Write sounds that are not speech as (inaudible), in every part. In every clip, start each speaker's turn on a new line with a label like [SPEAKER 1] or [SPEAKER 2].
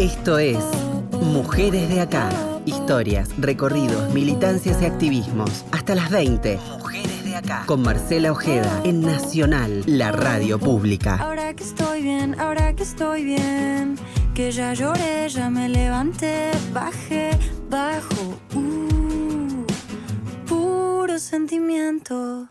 [SPEAKER 1] Esto es Mujeres de Acá. Historias, recorridos, militancias y activismos. Hasta las 20. Mujeres de Acá. Con Marcela Ojeda en Nacional, la radio pública.
[SPEAKER 2] Ahora que estoy bien, ahora que estoy bien. Que ya lloré, ya me levanté, bajé, bajo. Uh, puro sentimiento.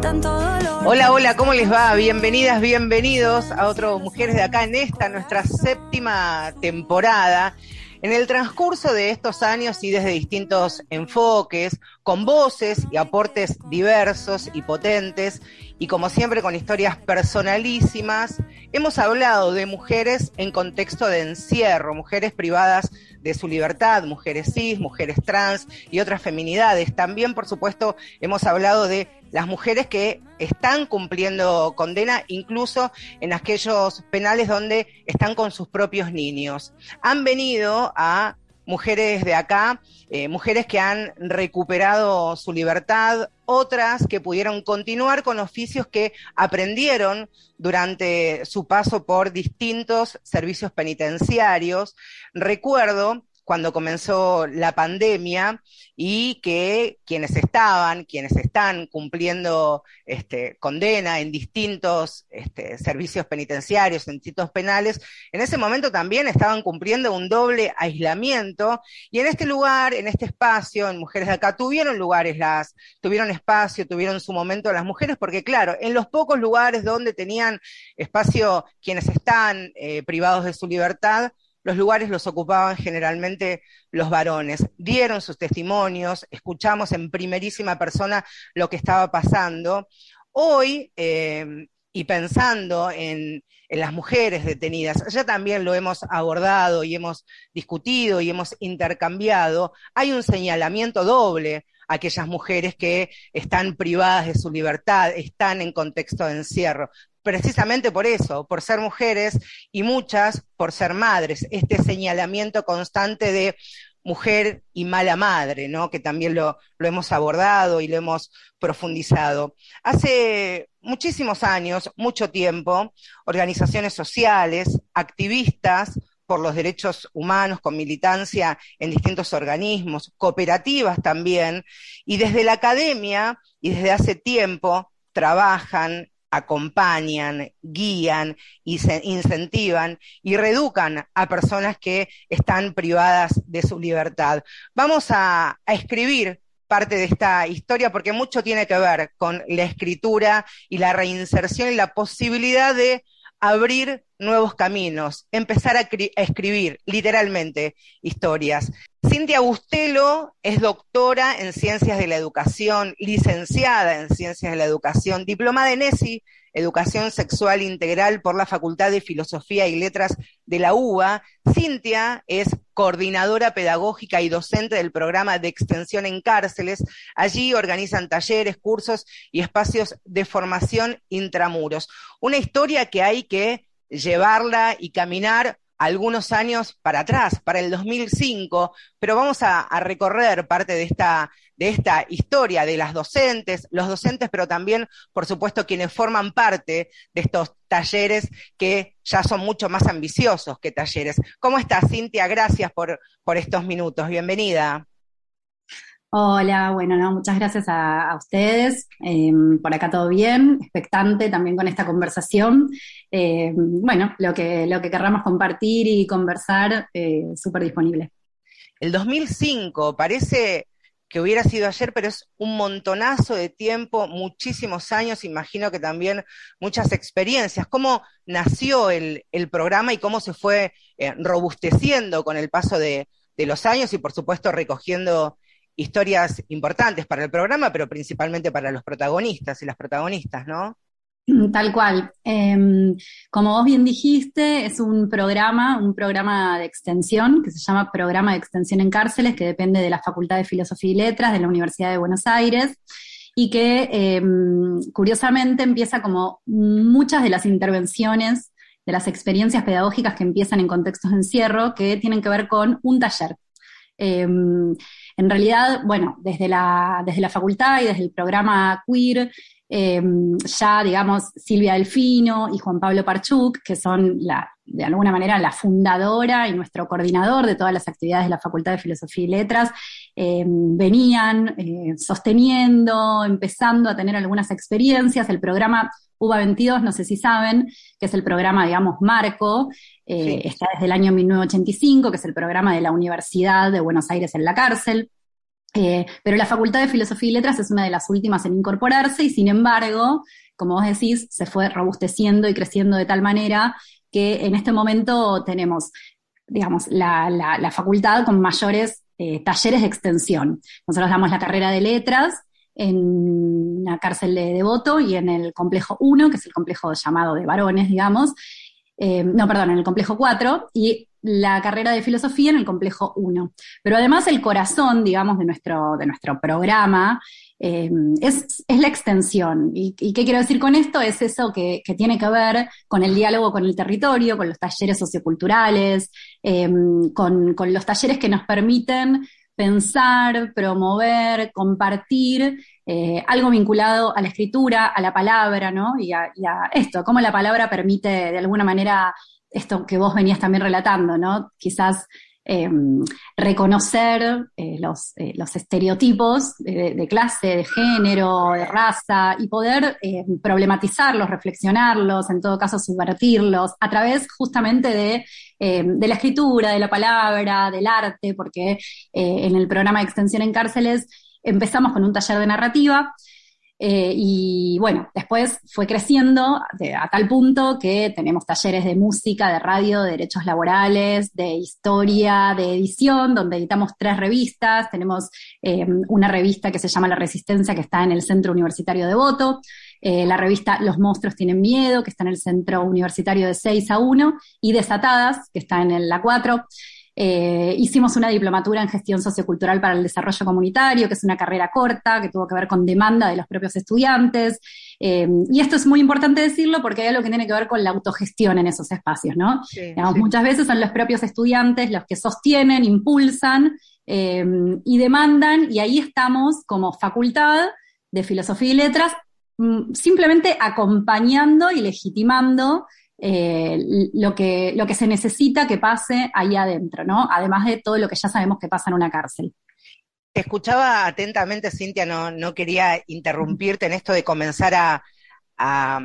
[SPEAKER 2] Tanto dolor.
[SPEAKER 3] Hola, hola, ¿cómo les va? Bienvenidas, bienvenidos a otro Mujeres de Acá en esta, nuestra séptima temporada. En el transcurso de estos años y desde distintos enfoques, con voces y aportes diversos y potentes, y como siempre con historias personalísimas, hemos hablado de mujeres en contexto de encierro, mujeres privadas de su libertad, mujeres cis, mujeres trans y otras feminidades. También, por supuesto, hemos hablado de las mujeres que están cumpliendo condena, incluso en aquellos penales donde están con sus propios niños. Han venido a mujeres de acá, eh, mujeres que han recuperado su libertad, otras que pudieron continuar con oficios que aprendieron durante su paso por distintos servicios penitenciarios. Recuerdo cuando comenzó la pandemia y que quienes estaban, quienes están cumpliendo este, condena en distintos este, servicios penitenciarios, en distintos penales, en ese momento también estaban cumpliendo un doble aislamiento. Y en este lugar, en este espacio, en Mujeres de Acá, tuvieron lugares las, tuvieron espacio, tuvieron su momento las mujeres, porque claro, en los pocos lugares donde tenían espacio quienes están eh, privados de su libertad, los lugares los ocupaban generalmente los varones. Dieron sus testimonios, escuchamos en primerísima persona lo que estaba pasando. Hoy, eh, y pensando en, en, las mujeres detenidas, ya también lo hemos abordado y hemos discutido y hemos intercambiado, hay un señalamiento doble a aquellas mujeres que están privadas de su libertad, están en contexto de encierro precisamente por eso, por ser mujeres y muchas por ser madres, este señalamiento constante de mujer y mala madre, ¿no? que también lo, lo, hemos abordado y lo hemos profundizado. Hace muchísimos años, mucho tiempo, organizaciones sociales, activistas por los derechos humanos con militancia en distintos organismos, cooperativas también, y desde la academia y desde hace tiempo trabajan acompañan, guían y incentivan y reeducan a personas que están privadas de su libertad. Vamos a, a escribir parte de esta historia porque mucho tiene que ver con la escritura y la reinserción y la posibilidad de abrir nuevos caminos, empezar a, escribir literalmente historias. Cintia Bustelo es doctora en Ciencias de la Educación, licenciada en Ciencias de la Educación, diplomada en ESI, Educación Sexual Integral por la Facultad de Filosofía y Letras de la UBA. Cintia es coordinadora pedagógica y docente del programa de extensión en cárceles. Allí organizan talleres, cursos y espacios de formación intramuros. Una historia que hay que llevarla y caminar algunos años para atrás, para el 2005, pero vamos a, recorrer parte de esta, de esta historia de las docentes, los docentes, pero también, por supuesto, quienes forman parte de estos talleres que ya son mucho más ambiciosos que talleres. ¿Cómo estás, Cintia? Gracias por, por estos minutos. Bienvenida.
[SPEAKER 4] Hola, bueno, no, muchas gracias a, ustedes. Eh, por acá todo bien, expectante también con esta conversación. Eh, bueno, lo que, lo que querramos compartir y conversar, eh, súper disponible.
[SPEAKER 3] El 2005 parece que hubiera sido ayer, pero es un montonazo de tiempo, muchísimos años, imagino que también muchas experiencias. ¿Cómo nació el, el programa y cómo se fue eh, robusteciendo con el paso de, de los años y, por supuesto, recogiendo historias importantes para el programa, pero principalmente para los protagonistas y las protagonistas, ¿no?
[SPEAKER 4] Tal cual. Eh, como vos bien dijiste, es un programa, un programa de extensión que se llama Programa de Extensión en Cárceles, que depende de la Facultad de Filosofía y Letras de la Universidad de Buenos Aires y que eh, curiosamente empieza como muchas de las intervenciones, de las experiencias pedagógicas que empiezan en contextos de encierro, que tienen que ver con un taller. Eh, en realidad, bueno, desde la, desde la facultad y desde el programa Queer, em, ya, digamos, Silvia Delfino y Juan Pablo Parchuk, que son la, de alguna manera la fundadora y nuestro coordinador de todas las actividades de la Facultad de Filosofía y Letras, em, venían eh, sosteniendo, empezando a tener algunas experiencias. El programa UBA 22, no sé si saben, que es el programa, digamos, marco, eh, está desde el año 1985, que es el programa de la Universidad de Buenos Aires en la cárcel. Eh, pero la Facultad de Filosofía y Letras es una de las últimas en incorporarse y sin embargo, como vos decís, se fue robusteciendo y creciendo de tal manera que en este momento tenemos, digamos, la, facultad con mayores eh, talleres de extensión. Nosotros damos la carrera de letras en la cárcel de Devoto y en el complejo 1, que es el complejo llamado de varones, digamos, eh, no, perdón, en el complejo 4, y la carrera de filosofía en el complejo 1. Pero además el corazón, digamos, de nuestro, de nuestro programa eh, es, la extensión. ¿Y, qué quiero decir con esto? Es eso que, tiene que ver con el diálogo con el territorio, con los talleres socioculturales, eh, con, los talleres que nos permiten pensar, promover, compartir eh, algo vinculado a la escritura, a la palabra, ¿no? Y y a, esto, cómo la palabra permite de alguna manera esto que vos venías también relatando, ¿no? Quizás em, reconocer eh, los, eh, los, estereotipos de, clase, de género, de raza, y poder em, problematizarlos, reflexionarlos, en todo caso subvertirlos, a través justamente de, em, de la escritura, de la palabra, del arte, porque eh, en el programa de extensión en cárceles empezamos con un taller de narrativa, eh, y bueno, después fue creciendo a tal punto que tenemos talleres de música, de radio, de derechos laborales, de historia, de edición, donde editamos tres revistas. Tenemos eh, una revista que se llama La Resistencia, que está en el Centro Universitario de Voto. Eh, la revista Los Monstruos Tienen Miedo, que está en el Centro Universitario de 6 a 1, y Desatadas, que está en la 4. Eh, hicimos una diplomatura en gestión sociocultural para el desarrollo comunitario, que es una carrera corta, que tuvo que ver con demanda de los propios estudiantes. Eh, y esto es muy importante decirlo porque hay algo que tiene que ver con la autogestión en esos espacios, ¿no? Muchas veces son los propios estudiantes los que sostienen, impulsan eh, y demandan, y ahí estamos como facultad de filosofía y letras mm, simplemente acompañando y legitimando eh, lo, que, lo que se necesita que pase ahí adentro, ¿no? Además de todo lo que ya sabemos que pasa en una cárcel.
[SPEAKER 3] Te escuchaba atentamente, Cintia, no, no quería interrumpirte en esto de comenzar a,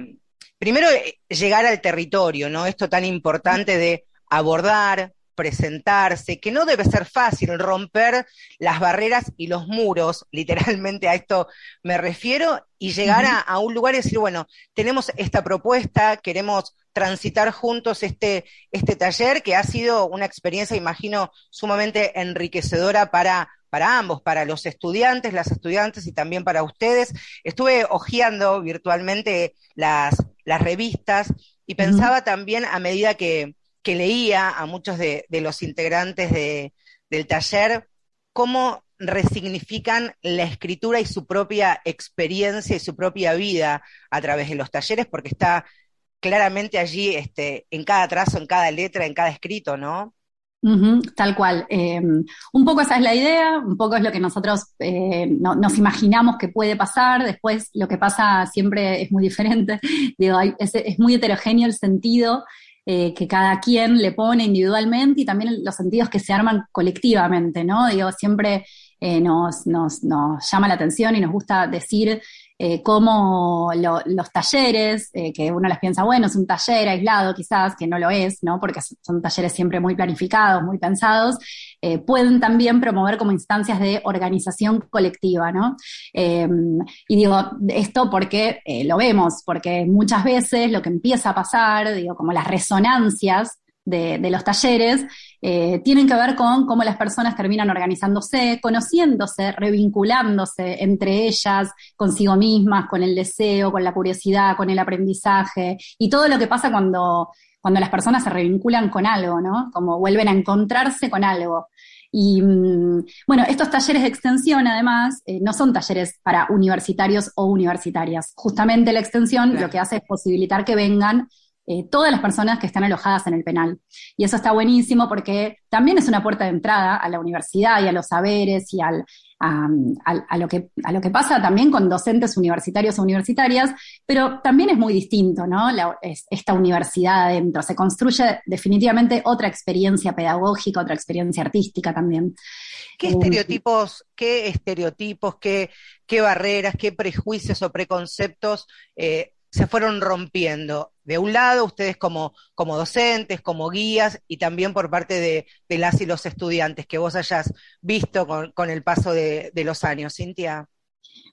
[SPEAKER 3] primero, eh, llegar al territorio, ¿no? Esto tan importante de abordar, presentarse, que no debe ser fácil romper las barreras y los muros, (laughs) literalmente a esto me refiero, y llegar a, un lugar y decir, bueno, tenemos esta propuesta, queremos transitar juntos este, este taller, que ha sido una experiencia, imagino, sumamente enriquecedora para para ambos, para los estudiantes, las estudiantes y también para ustedes. Estuve hojeando virtualmente las, las revistas y pensaba también a medida que, que leía a muchos de, los integrantes del taller cómo resignifican la escritura y su propia experiencia y su propia vida a través de los talleres, porque está claramente allí este, en cada trazo, en cada letra, en cada escrito, ¿no?
[SPEAKER 4] tal cual. Em, un poco esa es la idea, un poco es lo que nosotros eh, nos imaginamos que puede pasar, después lo que pasa siempre es muy diferente, (laughs) Digo, es, es, muy heterogéneo el sentido eh, que cada quien le pone individualmente y también los sentidos que se arman colectivamente, ¿no? Digo, siempre eh, nos, nos, nos, llama la atención y nos gusta decir eh, cómo los talleres, eh, que uno les piensa, bueno, es un taller aislado quizás, que no lo es, ¿no? Porque son talleres siempre muy planificados, muy pensados, eh, pueden también promover como instancias de organización colectiva, ¿no? y digo esto porque lo vemos, porque muchas veces lo que empieza a pasar, digo, como las resonancias de, los talleres eh, tienen que ver con cómo las personas terminan organizándose, conociéndose, revinculándose entre ellas, consigo mismas, con el deseo, con la curiosidad, con el aprendizaje y todo lo que pasa cuando, cuando las personas se revinculan con algo, ¿no? Como vuelven a encontrarse con algo. Y mm, bueno, estos talleres de extensión, además, eh, no son talleres para universitarios o universitarias. Justamente la extensión lo que hace es posibilitar que vengan eh, todas las personas que están alojadas en el penal. Y eso está buenísimo porque también es una puerta de entrada a la universidad y a los saberes y al, a, lo que, a lo que pasa también con docentes universitarios o universitarias, pero también es muy distinto, ¿no? esta universidad adentro. Se construye definitivamente otra experiencia pedagógica, otra experiencia artística también.
[SPEAKER 3] ¿Qué eh, estereotipos, qué estereotipos, qué, qué barreras, qué prejuicios o preconceptos eh, se fueron rompiendo. De un lado, ustedes como, como docentes, como guías, y también por parte de, las y los estudiantes que vos hayas visto con, el paso de, los años. Cintia.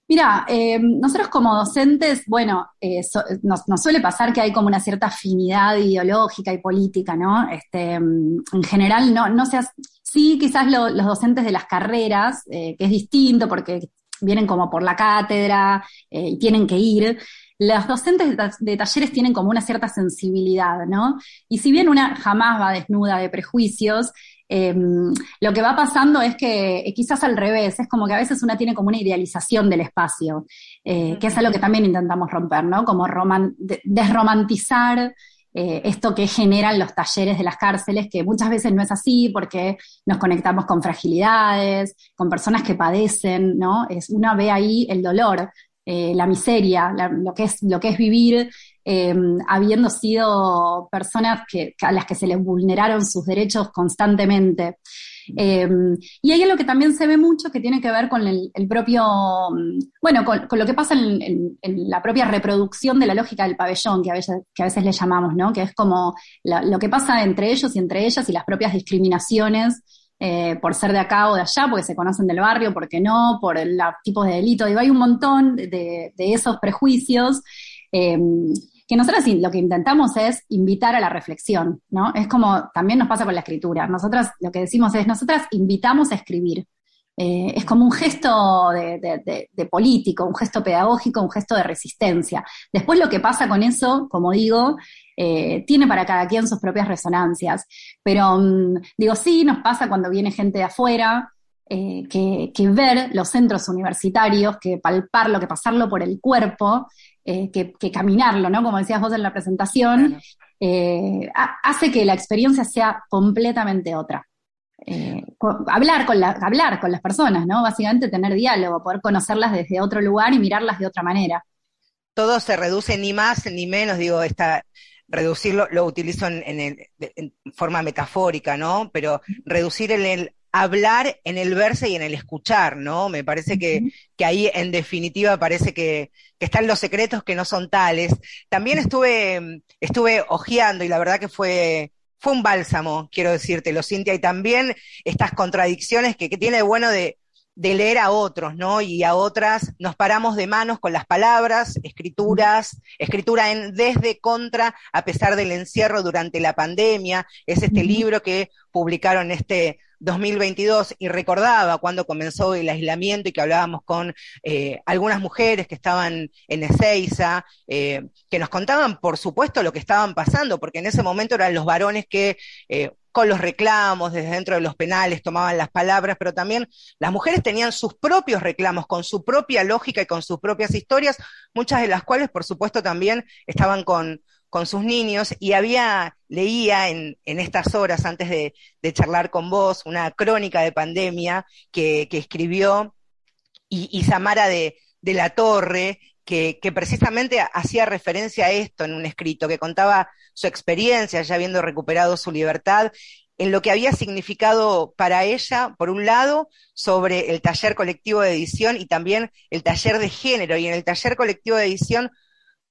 [SPEAKER 4] Mira, eh, nosotros como docentes, bueno, eh, nos, suele pasar que hay como una cierta afinidad ideológica y política, ¿no? Este, en general, no, no seas, sí, quizás los docentes de las carreras, eh, que es distinto porque vienen como por la cátedra y tienen que ir, los docentes de, talleres tienen como una cierta sensibilidad, ¿no? Y si bien una jamás va desnuda de prejuicios, em, lo que va pasando es que eh, quizás al revés, es como que a veces una tiene como una idealización del espacio, eh, que es algo que también intentamos romper, ¿no? Como desromantizar eh, esto que generan los talleres de las cárceles, que muchas veces no es así porque nos conectamos con fragilidades, con personas que padecen, ¿no? Es, una ve ahí el dolor, eh, la miseria, lo, que es, lo que es vivir eh, habiendo sido personas a las que se les vulneraron sus derechos constantemente. Eh, y hay algo que también se ve mucho que tiene que ver con el, propio, bueno, con, lo que pasa en, la propia reproducción de la lógica del pabellón, que a veces, que a veces le llamamos, ¿no? Que es como lo que pasa entre ellos y entre ellas y las propias discriminaciones eh, por ser de acá o de allá, porque se conocen del barrio, porque no, por el tipo de delito. Digo, hay un montón de, esos prejuicios. Em, que nosotros lo que intentamos es invitar a la reflexión, ¿no? Es como también nos pasa con la escritura. Nosotras lo que decimos es, nosotras invitamos a escribir. Eh, es como un gesto de, de, político, un gesto pedagógico, un gesto de resistencia. Después lo que pasa con eso, como digo, eh, tiene para cada quien sus propias resonancias. Pero mm, digo, sí, nos pasa cuando viene gente de afuera, eh, que, ver los centros universitarios, que palparlo, que pasarlo por el cuerpo, eh, que, caminarlo, ¿no? Como decías vos en la presentación, hace que la experiencia sea completamente otra. Hablar, con hablar con las personas, ¿no? Básicamente tener diálogo, poder conocerlas desde otro lugar y mirarlas de otra manera.
[SPEAKER 3] Todo se reduce ni más ni menos, digo, esta, reducirlo, lo utilizo en, forma metafórica, ¿no? Pero reducir en el hablar, en el verse y en el escuchar, ¿no? Me parece que, ahí en definitiva parece que, están los secretos que no son tales. También estuve, estuve ojeando y la verdad que fue, fue un bálsamo, quiero decírtelo, Cintia, y también estas contradicciones que, que tiene de bueno de, de leer a otros, ¿no? Y a otras nos paramos de manos con las palabras, escrituras, escritura en desde contra, a pesar del encierro durante la pandemia. Es este libro que publicaron este 2022 y recordaba cuando comenzó el aislamiento y que hablábamos con eh, algunas mujeres que estaban en Ezeiza, eh, que nos contaban, por supuesto, lo que estaban pasando, porque en ese momento eran los varones que eh, con los reclamos desde dentro de los penales tomaban las palabras, pero también las mujeres tenían sus propios reclamos, con su propia lógica y con sus propias historias, muchas de las cuales, por supuesto, también estaban con, con sus niños y había, leía en, en estas horas antes de, de, charlar con vos una crónica de pandemia que, que escribió y, Samara de, de, la Torre, que, que, precisamente hacía referencia a esto en un escrito, que contaba su experiencia ya habiendo recuperado su libertad en lo que había significado para ella, por un lado, sobre el taller colectivo de edición y también el taller de género. Y en el taller colectivo de edición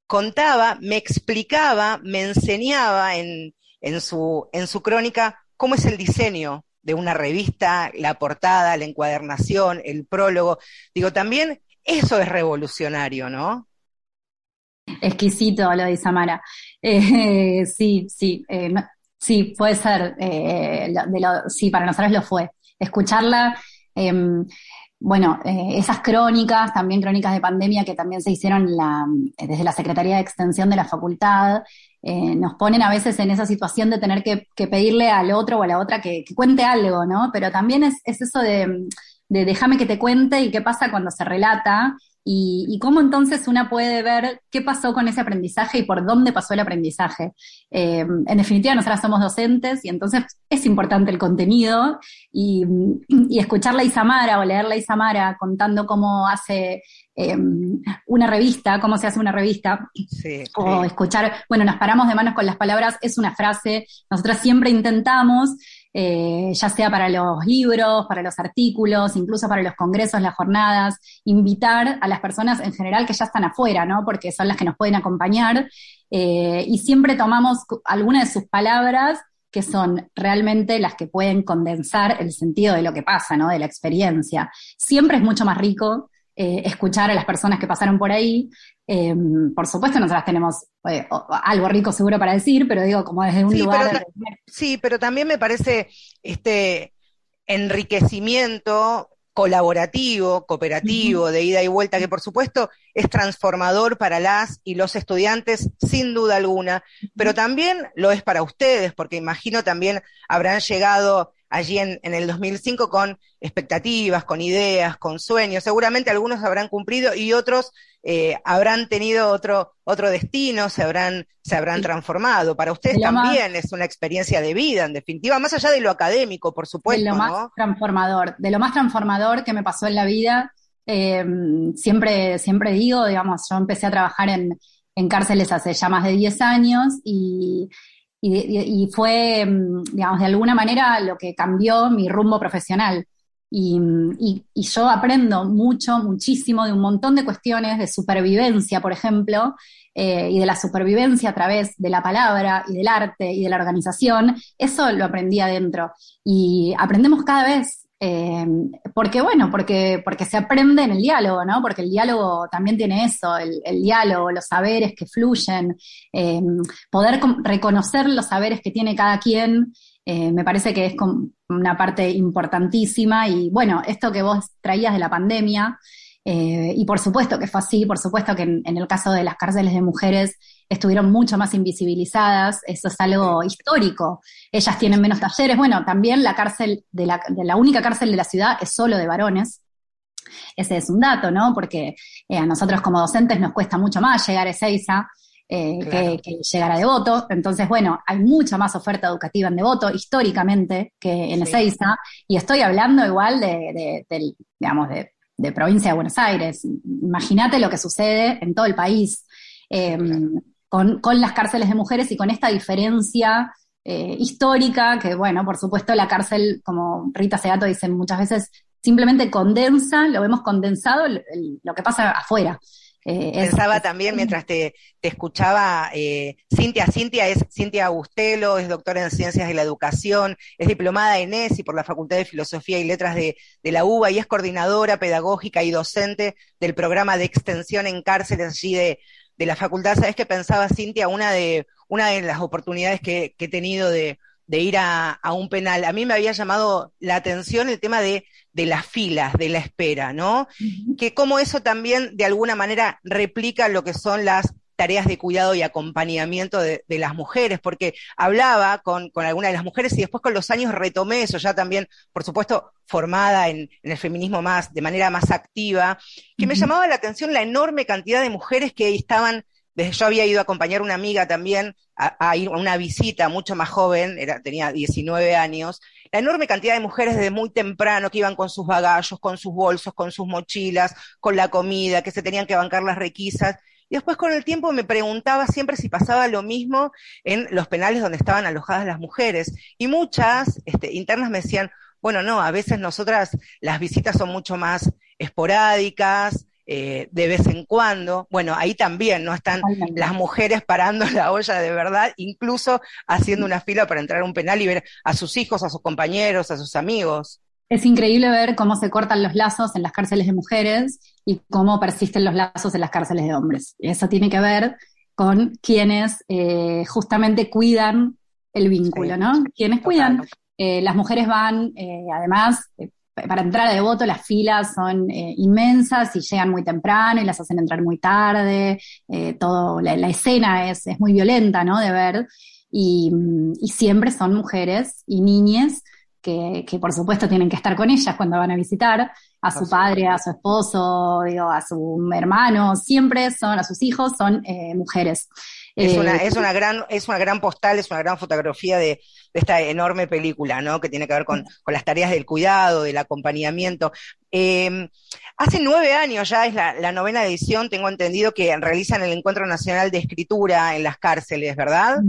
[SPEAKER 3] contaba, me explicaba, me enseñaba en, su, crónica cómo es el diseño de una revista, la portada, la encuadernación, el prólogo. Digo, también eso es revolucionario, ¿no?
[SPEAKER 4] Exquisito lo de Samara. Eh, (laughs) sí, sí, eh, sí, puede ser. Eh, sí, para nosotros lo fue. Escucharla em, bueno, eh, esas crónicas, también crónicas de pandemia que también se hicieron desde la Secretaría de Extensión de la facultad, eh, nos ponen a veces en esa situación de tener que, pedirle al otro o a la otra que, cuente algo, ¿no? Pero también es, eso de, déjame que te cuente y qué pasa cuando se relata. Y, cómo entonces una puede ver qué pasó con ese aprendizaje y por dónde pasó el aprendizaje. Eh, en definitiva, nosotras somos docentes y entonces es importante el contenido y, escuchar a Isamara o leer a Isamara contando cómo hace em, una revista, cómo se hace una revista, o escuchar, bueno, nos paramos de manos con las palabras, es una frase, nosotras siempre intentamos eh, ya sea para los libros, para los artículos, incluso para los congresos, las jornadas, invitar a las personas en general que ya están afuera, ¿no? Porque son las que nos pueden acompañar. Eh, y siempre tomamos algunas de sus palabras que son realmente las que pueden condensar el sentido de lo que pasa, ¿no? De la experiencia. Siempre es mucho más rico eh, escuchar a las personas que pasaron por ahí. Em, por supuesto, nosotras tenemos eh, algo rico seguro para decir, pero digo, como desde un lugar.
[SPEAKER 3] sí, pero también me parece este enriquecimiento colaborativo, cooperativo, de ida y vuelta, que por supuesto es transformador para las y los estudiantes, sin duda alguna, pero también lo es para ustedes, porque imagino también habrán llegado allí en, en, el 2005 con expectativas, con ideas, con sueños. Seguramente algunos habrán cumplido y otros eh, habrán tenido otro, otro destino, se habrán, se habrán transformado. Para ustedes también es una experiencia de vida, en definitiva, más allá de lo académico, por supuesto.
[SPEAKER 4] De lo más transformador, de lo más transformador que me pasó en la vida. Eh, siempre, siempre digo, digamos, yo empecé a trabajar en, en cárceles hace ya más de 10 años y, y, fue, mm, digamos, de alguna manera lo que cambió mi rumbo profesional. Y, yo aprendo mucho, muchísimo de un montón de cuestiones de supervivencia, por ejemplo, eh, y de la supervivencia a través de la palabra y del arte y de la organización. Eso lo aprendí adentro. Y aprendemos cada vez eh, porque bueno, porque, porque se aprende en el diálogo, ¿no? Porque el diálogo también tiene eso, el, diálogo, los saberes que fluyen, eh, poder reconocer los saberes que tiene cada quien, eh, me parece que es una parte importantísima. Y bueno, esto que vos traías de la pandemia, y por supuesto que fue así, por supuesto que en el caso de las cárceles de mujeres, estuvieron mucho más invisibilizadas, eso es algo histórico. Ellas tienen menos talleres, bueno, también la cárcel, de la, de la única cárcel de la ciudad es solo de varones. Ese es un dato, ¿no? Porque eh, a nosotros como docentes nos cuesta mucho más llegar a Ezeiza eh, que, llegar a Devoto. Entonces, bueno, hay mucha más oferta educativa en Devoto históricamente que en Ezeiza. Y estoy hablando igual de, digamos, de, provincia de Buenos Aires. Imagínate lo que sucede en todo el país. Em, con, las cárceles de mujeres y con esta diferencia eh, histórica, que bueno, por supuesto la cárcel, como Rita Segato dice muchas veces, simplemente condensa, lo vemos condensado lo que pasa afuera.
[SPEAKER 3] Eh, Pensaba también mientras te, escuchaba, eh, Cintia, Cintia es Cintia Agustelo, es doctora en Ciencias de la Educación, es diplomada en ESI por la Facultad de Filosofía y Letras de, de, la UBA y es coordinadora pedagógica y docente del programa de extensión en cárceles allí de, de la facultad, ¿sabes qué pensaba Cintia? Una de, una de las oportunidades que, he tenido de, ir a, un penal. A mí me había llamado la atención el tema de, de las filas, de la espera, ¿no? Que como eso también de alguna manera replica lo que son las tareas de cuidado y acompañamiento de, las mujeres, porque hablaba con, con algunas de las mujeres y después con los años retomé eso, ya también, por supuesto, formada en, el feminismo más, de manera más activa, que me llamaba la atención la enorme cantidad de mujeres que estaban, desde yo había ido a acompañar a una amiga también a, ir a una visita mucho más joven, era, tenía 19 años, la enorme cantidad de mujeres desde muy temprano que iban con sus bagallos, con sus bolsos, con sus mochilas, con la comida, que se tenían que bancar las requisas, y después con el tiempo me preguntaba siempre si pasaba lo mismo en los penales donde estaban alojadas las mujeres. Y muchas este, internas me decían, bueno, no, a veces nosotras las visitas son mucho más esporádicas, eh, de vez en cuando. Bueno, ahí también no están las mujeres parando la olla de verdad, incluso haciendo una fila para entrar a un penal y ver a sus hijos, a sus compañeros, a sus amigos.
[SPEAKER 4] Es increíble ver cómo se cortan los lazos en las cárceles de mujeres y cómo persisten los lazos en las cárceles de hombres. Eso tiene que ver con quienes eh, justamente cuidan el vínculo, ¿no? Quienes cuidan. Eh, las mujeres van, eh, además, para entrar a devoto las filas son inmensas y llegan muy temprano y las hacen entrar muy tarde. todo, la, escena es, es, muy violenta, ¿no? De ver. Y, y siempre son mujeres y niñas que, por supuesto tienen que estar con ellas cuando van a visitar. a su padre, a su esposo, digo, a su hermano, siempre son, a sus hijos, son eh, mujeres.
[SPEAKER 3] Es una, es una gran, es una gran postal, es una gran fotografía de, esta enorme película, ¿no? Que tiene que ver con, las tareas del cuidado, del acompañamiento. Em, hace nueve años ya es la, la, novena edición, tengo entendido que realizan el Encuentro Nacional de Escritura en las cárceles, ¿verdad?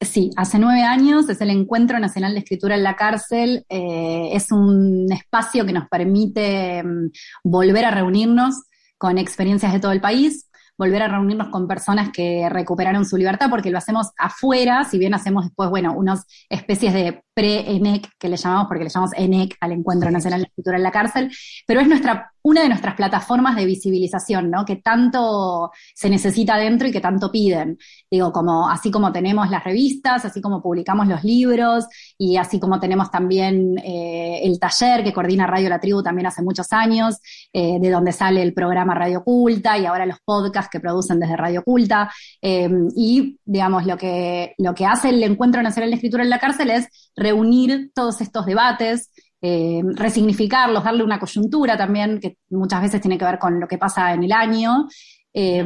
[SPEAKER 4] Sí, hace nueve años es el Encuentro Nacional de Escritura en la Cárcel. Eh, es un espacio que nos permite mm, volver a reunirnos con experiencias de todo el país, volver a reunirnos con personas que recuperaron su libertad, porque lo hacemos afuera, si bien hacemos después, bueno, unas especies de pre-ENEC, que le llamamos, porque le llamamos ENEC al Encuentro Nacional de Escritura en la Cárcel, pero es nuestra, una de nuestras plataformas de visibilización, ¿no? Que tanto se necesita dentro y que tanto piden. Digo, como, así como tenemos las revistas, así como publicamos los libros, y así como tenemos también eh, el taller que coordina Radio La Tribu también hace muchos años, eh, de donde sale el programa Radio Oculta y ahora los podcasts que producen desde Radio Oculta. Eh, y, digamos, lo que, lo que hace el Encuentro Nacional de Escritura en la Cárcel es reunir todos estos debates, eh, resignificarlos, darle una coyuntura también, que muchas veces tiene que ver con lo que pasa en el año. Eh,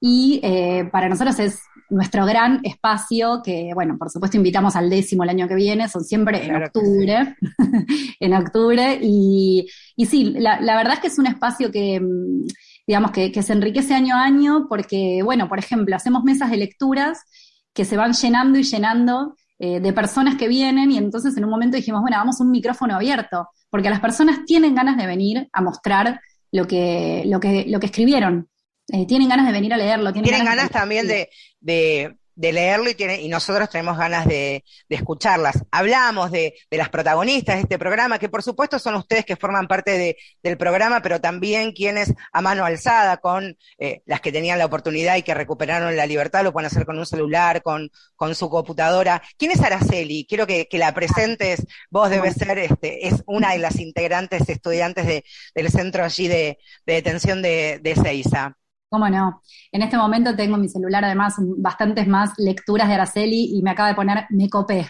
[SPEAKER 4] y eh, para nosotros es nuestro gran espacio, que bueno, por supuesto invitamos al décimo el año que viene, son siempre en octubre, (laughs) en octubre, y, y sí, la, verdad es que es un espacio que, mm, digamos, que, que se enriquece año a año, porque, bueno, por ejemplo, hacemos mesas de lecturas que se van llenando y llenando eh, de personas que vienen y entonces en un momento dijimos, bueno, vamos un micrófono abierto, porque las personas tienen ganas de venir a mostrar lo que, lo que, lo que escribieron. Eh, tienen ganas de venir a leerlo.
[SPEAKER 3] Tienen, ganas, también de, de leerlo y, tiene, y nosotros tenemos ganas de, escucharlas. Hablamos de, las protagonistas de este programa, que por supuesto son ustedes que forman parte del programa, pero también quienes a mano alzada, con eh, las que tenían la oportunidad y que recuperaron la libertad, lo pueden hacer con un celular, con, con su computadora. ¿Quién es Araceli? Quiero que, la presentes. Vos debes ser, este, es una de las integrantes estudiantes de, del centro allí de, detención de, de Seiza.
[SPEAKER 4] ¿Cómo no? En este momento tengo en mi celular además bastantes más lecturas de Araceli y me acaba de poner Me copé.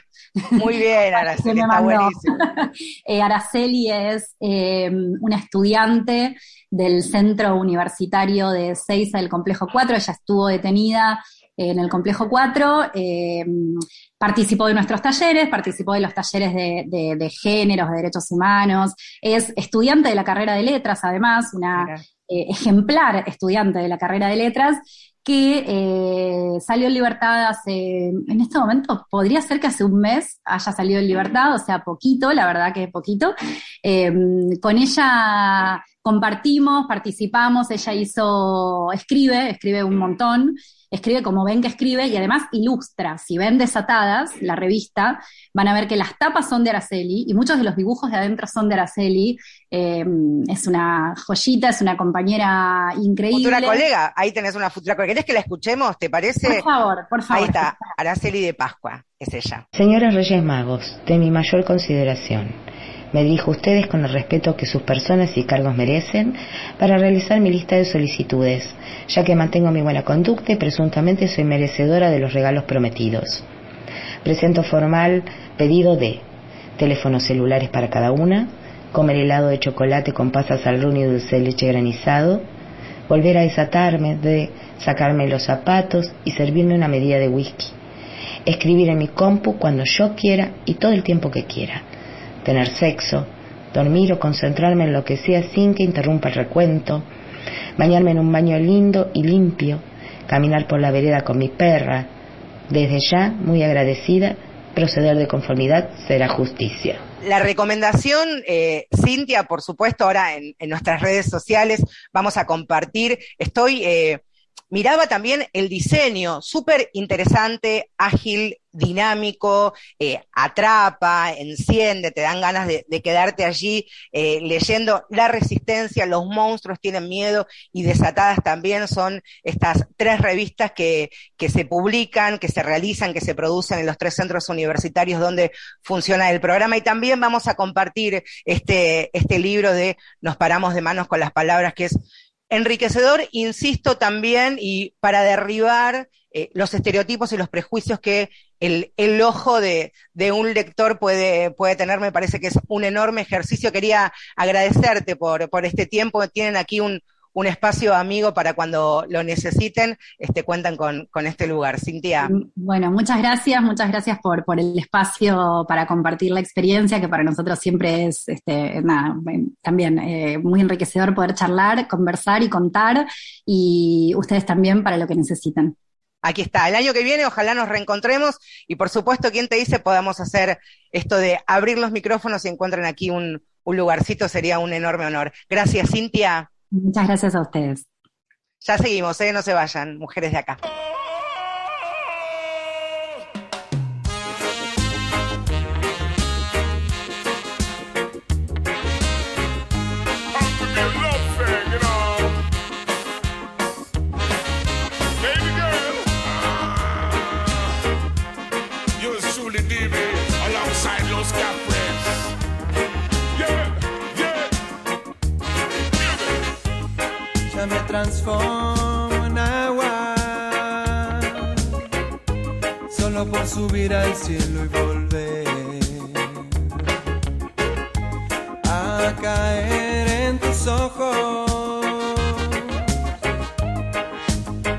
[SPEAKER 3] Muy bien, (laughs) Araceli, está buenísimo. (laughs)
[SPEAKER 4] Eh, Araceli es em, una estudiante del Centro Universitario de Seiza del Complejo 4. Ella estuvo detenida en el Complejo 4, em, participó de nuestros talleres, participó de los talleres de, de, géneros, de derechos humanos, es estudiante de la carrera de letras, además, una eh, ejemplar estudiante de la carrera de letras, que eh, salió en libertad hace, en este momento, podría ser que hace un mes haya salido en libertad, o sea, poquito, la verdad que poquito. Em, con ella compartimos, participamos, ella hizo, escribe, escribe un montón, escribe como ven que escribe y además ilustra. Si ven Desatadas, la revista, van a ver que las tapas son de Araceli y muchos de los dibujos de adentro son de Araceli. Eh, es una joyita, es una compañera increíble.
[SPEAKER 3] Futura colega, ahí tenés una futura colega. ¿Querés que la escuchemos? ¿Te parece?
[SPEAKER 4] Por favor, por favor.
[SPEAKER 3] Ahí está, Araceli de Pascua, es ella.
[SPEAKER 5] Señores Reyes Magos, de mi mayor consideración me dirijo a ustedes con el respeto que sus personas y cargos merecen para realizar mi lista de solicitudes, ya que mantengo mi buena conducta y presuntamente soy merecedora de los regalos prometidos. Presento formal pedido de teléfonos celulares para cada una, comer helado de chocolate con pasas al rum y dulce leche granizado, volver a desatarme, de sacarme los zapatos y servirme una medida de whisky, escribir en mi compu cuando yo quiera y todo el tiempo que quiera tener sexo, dormir o concentrarme en lo que sea sin que interrumpa el recuento, bañarme en un baño lindo y limpio, caminar por la vereda con mi perra. Desde ya, muy agradecida, proceder de conformidad será justicia.
[SPEAKER 3] La recomendación, eh, Cintia, por supuesto, ahora en, nuestras redes sociales vamos a compartir. Estoy eh, miraba también el diseño, súper interesante, ágil, dinámico, eh, atrapa, enciende, te dan ganas de, quedarte allí eh, leyendo La Resistencia, Los Monstruos Tienen Miedo y Desatadas también son estas tres revistas que, que se publican, que se realizan, que se producen en los tres centros universitarios donde funciona el programa. Y también vamos a compartir este, este libro de Nos paramos de manos con las palabras, que es enriquecedor, insisto también, y para derribar eh, los estereotipos y los prejuicios que el, el ojo de, de, un lector puede, puede tener. Me parece que es un enorme ejercicio. Quería agradecerte por, por este tiempo. Tienen aquí un, un espacio amigo para cuando lo necesiten, este, cuentan con, con, este lugar. Cintia.
[SPEAKER 4] Mm, bueno, muchas gracias, muchas gracias por, por el espacio para compartir la experiencia, que para nosotros siempre es este, nada, también eh, muy enriquecedor poder charlar, conversar y contar, y ustedes también para lo que necesiten.
[SPEAKER 3] Aquí está, el año que viene ojalá nos reencontremos y por supuesto, quien te dice, podamos hacer esto de abrir los micrófonos y encuentren aquí un, un lugarcito, sería un enorme honor. Gracias, Cintia.
[SPEAKER 4] Muchas gracias a ustedes.
[SPEAKER 3] Ya seguimos, ¿eh? no se vayan, mujeres de acá.
[SPEAKER 6] Transformo en agua, solo por subir al cielo y volver a caer en tus ojos.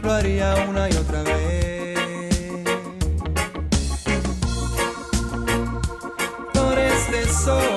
[SPEAKER 6] Lo haría una y otra vez. Este sol.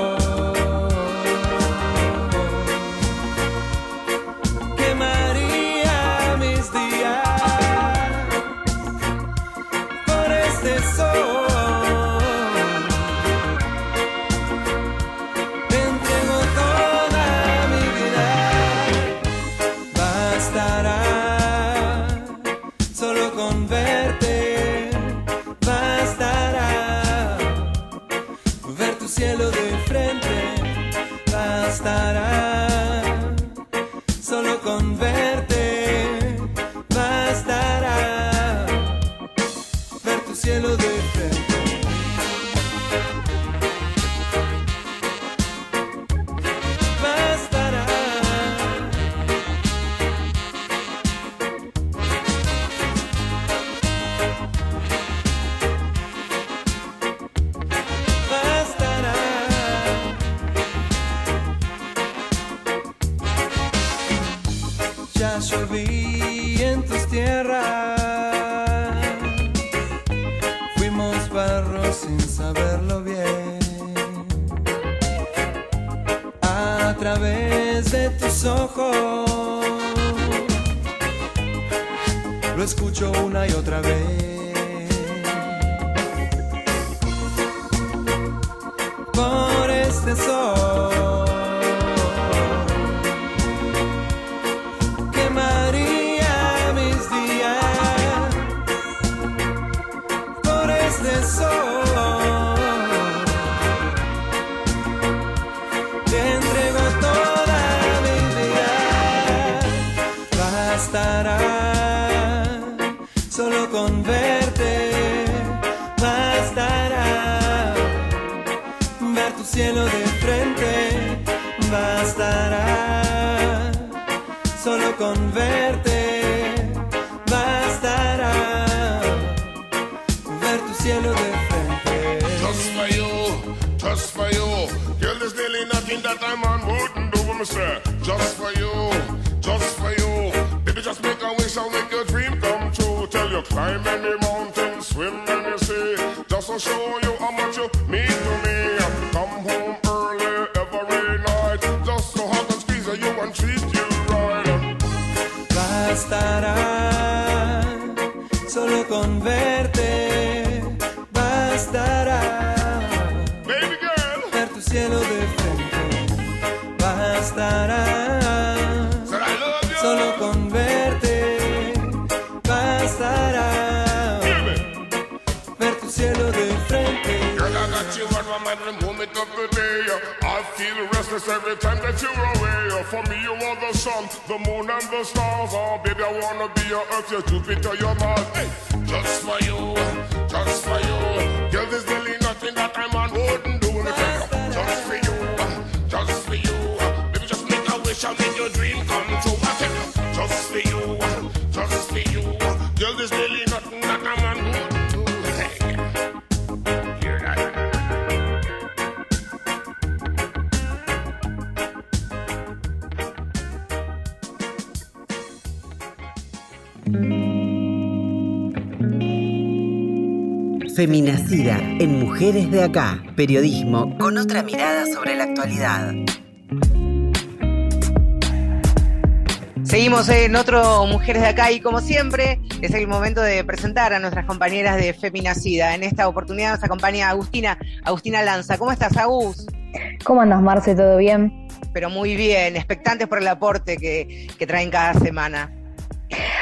[SPEAKER 6] de tus ojos. Lo escucho una y otra vez. Por este sol.
[SPEAKER 7] that I'm wouldn't do, me. Just for you, just for you. Baby, just make a wish and make your dream come true. Tell you climb any mountain, swim any sea, just to show you how much you mean. of the day. Uh, I feel restless every time that you're away. Uh, for me, you are the sun, the moon, and the stars. Oh, baby, I wanna be your Earth, your Jupiter, your Mars. Hey, just for you, just for you. Girl, there's really nothing that I'm on wouldn't do. Just for you, just for you. Baby, just make a wish and make your dream come true. Just for you, just for you. Girl, there's really nothing.
[SPEAKER 1] Feminacida en Mujeres de Acá. Periodismo con otra mirada sobre la actualidad.
[SPEAKER 3] Seguimos en otro Mujeres de Acá y como siempre es el momento de presentar a nuestras compañeras de Feminacida. En esta oportunidad nos acompaña Agustina, Agustina Lanza. ¿Cómo estás, Agus?
[SPEAKER 8] ¿Cómo andas, Marce? ¿Todo bien?
[SPEAKER 3] Pero muy bien, expectantes por el aporte que, que traen cada semana.